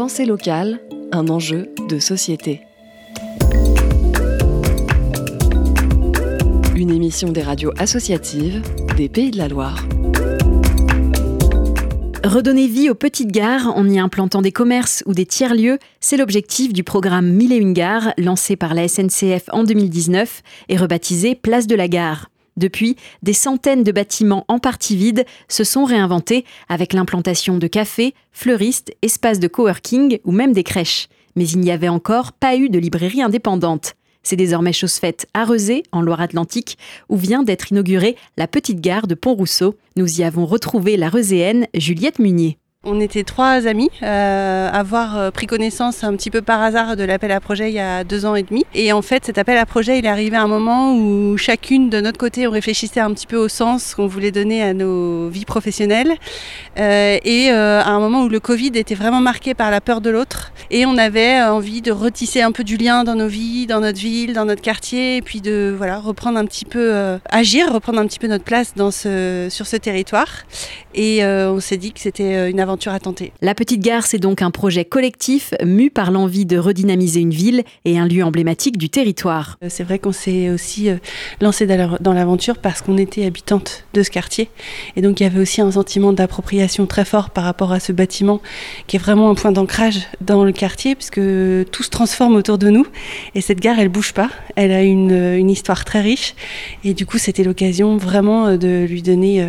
Pensée locale, un enjeu de société. Une émission des radios associatives des Pays de la Loire. Redonner vie aux petites gares en y implantant des commerces ou des tiers-lieux, c'est l'objectif du programme Mille et une gares lancé par la SNCF en 2019 et rebaptisé Place de la Gare. Depuis, des centaines de bâtiments en partie vides se sont réinventés avec l'implantation de cafés, fleuristes, espaces de coworking ou même des crèches. Mais il n'y avait encore pas eu de librairie indépendante. C'est désormais chose faite à Rezé, en Loire-Atlantique, où vient d'être inaugurée la petite gare de Pont-Rousseau. Nous y avons retrouvé la Rezéenne Juliette Munier. On était trois amis euh, à avoir euh, pris connaissance un petit peu par hasard de l'appel à projet il y a deux ans et demi. Et en fait, cet appel à projet, il est arrivé à un moment où chacune de notre côté, on réfléchissait un petit peu au sens qu'on voulait donner à nos vies professionnelles. Euh, et euh, à un moment où le Covid était vraiment marqué par la peur de l'autre. Et on avait envie de retisser un peu du lien dans nos vies, dans notre ville, dans notre quartier, et puis de voilà reprendre un petit peu, euh, agir, reprendre un petit peu notre place dans ce, sur ce territoire. Et euh, on s'est dit que c'était une aventure à tenter. La petite gare, c'est donc un projet collectif mu par l'envie de redynamiser une ville et un lieu emblématique du territoire. Euh, C'est vrai qu'on s'est aussi euh, lancé dans la- dans l'aventure parce qu'on était habitante de ce quartier. Et donc il y avait aussi un sentiment d'appropriation très fort par rapport à ce bâtiment qui est vraiment un point d'ancrage dans le quartier puisque tout se transforme autour de nous. Et cette gare, elle bouge pas. Elle a une, euh, une histoire très riche. Et du coup, c'était l'occasion vraiment de lui donner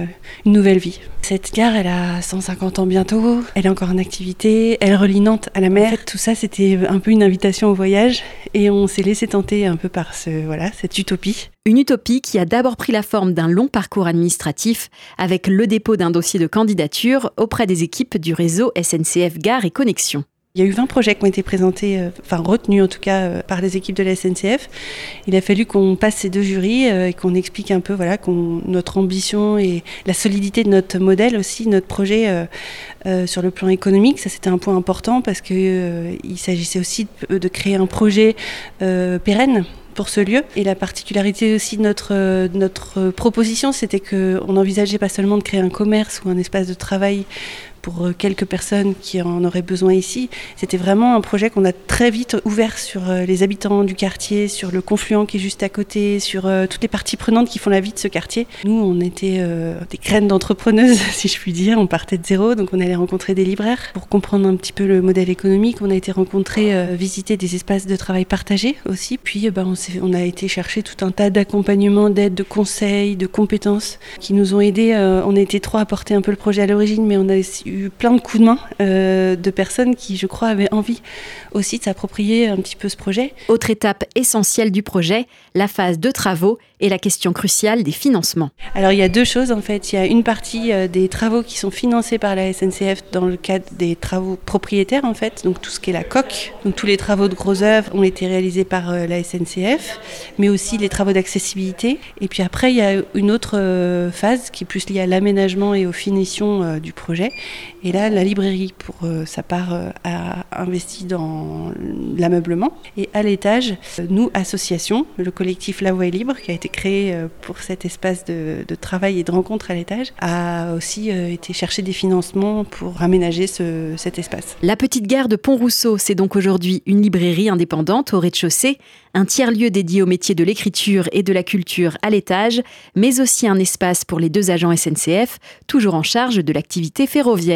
une nouvelle vie. Cette gare, elle a 150 ans bientôt. Elle est encore en activité. Elle relie Nantes à la mer. Tout ça, c'était un peu une invitation au voyage. Et on s'est laissé tenter un peu par ce, voilà, cette utopie. Une utopie qui a d'abord pris la forme d'un long parcours administratif avec le dépôt d'un dossier de candidature auprès des équipes du réseau SNCF Gare et Connexion. Il y a eu 20 projets qui ont été présentés, euh, enfin retenus en tout cas euh, par les équipes de la SNCF. Il a fallu qu'on passe ces deux jurys euh, et qu'on explique un peu voilà, notre ambition et la solidité de notre modèle aussi, notre projet sur le plan économique. Ça c'était un point important parce que euh, il s'agissait aussi de, créer un projet pérenne pour ce lieu. Et la particularité aussi de notre proposition, c'était qu'on n'envisageait pas seulement de créer un commerce ou un espace de travail pour euh, quelques personnes qui en auraient besoin ici. C'était vraiment un projet qu'on a très vite ouvert sur euh, les habitants du quartier, sur le confluent qui est juste à côté, sur euh, toutes les parties prenantes qui font la vie de ce quartier. Nous, on était des graines d'entrepreneuses, si je puis dire. On partait de zéro, donc on allait rencontrer des libraires pour comprendre un petit peu le modèle économique. On a été rencontrer, euh, visiter des espaces de travail partagés aussi. Puis, bah, on, on a été chercher tout un tas d'accompagnements, d'aides, de conseils, de compétences qui nous ont aidés. On été trois à porter un peu le projet à l'origine, mais on a eu plein de coups de main euh, de personnes qui, je crois, avaient envie aussi de s'approprier un petit peu ce projet. Autre étape essentielle du projet, la phase de travaux et la question cruciale des financements. Alors il y a deux choses en fait. Il y a une partie euh, des travaux qui sont financés par la SNCF dans le cadre des travaux propriétaires en fait. Donc tout ce qui est la coque, donc tous les travaux de gros œuvres ont été réalisés par euh, la SNCF, mais aussi les travaux d'accessibilité. Et puis après il y a une autre phase qui est plus liée à l'aménagement et aux finitions du projet. Et là la librairie pour euh, sa part euh, a investi dans l'ameublement. Et à l'étage, euh, nous association, le collectif La Voix libre qui a été créé pour cet espace de, de travail et de rencontre à l'étage, a aussi été chercher des financements pour aménager ce- cet espace. La petite gare de Pont-Rousseau, c'est donc aujourd'hui une librairie indépendante au rez-de-chaussée, un tiers-lieu dédié au métier de l'écriture et de la culture à l'étage, mais aussi un espace pour les deux agents SNCF, toujours en charge de l'activité ferroviaire.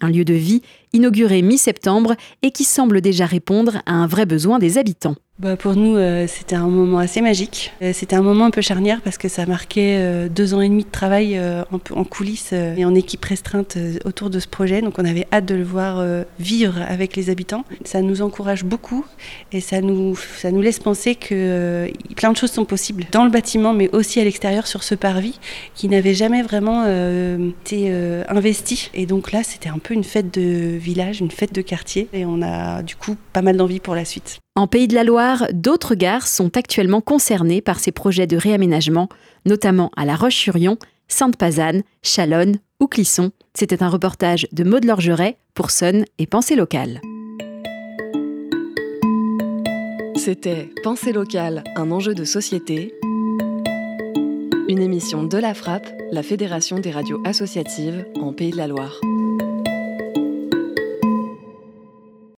Un lieu de vie inauguré mi-septembre et qui semble déjà répondre à un vrai besoin des habitants. Bah pour nous, euh, c'était un moment assez magique. Euh, c'était un moment un peu charnière parce que ça marquait euh, deux ans et demi de travail euh, en, en coulisses et en équipe restreinte autour de ce projet. Donc on avait hâte de le voir vivre avec les habitants. Ça nous encourage beaucoup et ça nous, ça nous laisse penser que plein de choses sont possibles dans le bâtiment, mais aussi à l'extérieur sur ce parvis qui n'avait jamais vraiment été investi. Et donc là, c'était un peu une fête de village, une fête de quartier. Et on a du coup pas mal d'envie pour la suite. En Pays de la Loire, d'autres gares sont actuellement concernées par ces projets de réaménagement, notamment à La Roche-sur-Yon, Sainte-Pazanne, Chalonne ou Clisson. C'était un reportage de Maud Lorgeret pour Sun et Pensée locale. C'était Pensée locale, un enjeu de société. Une émission de la Frappe, la Fédération des radios associatives en Pays de la Loire.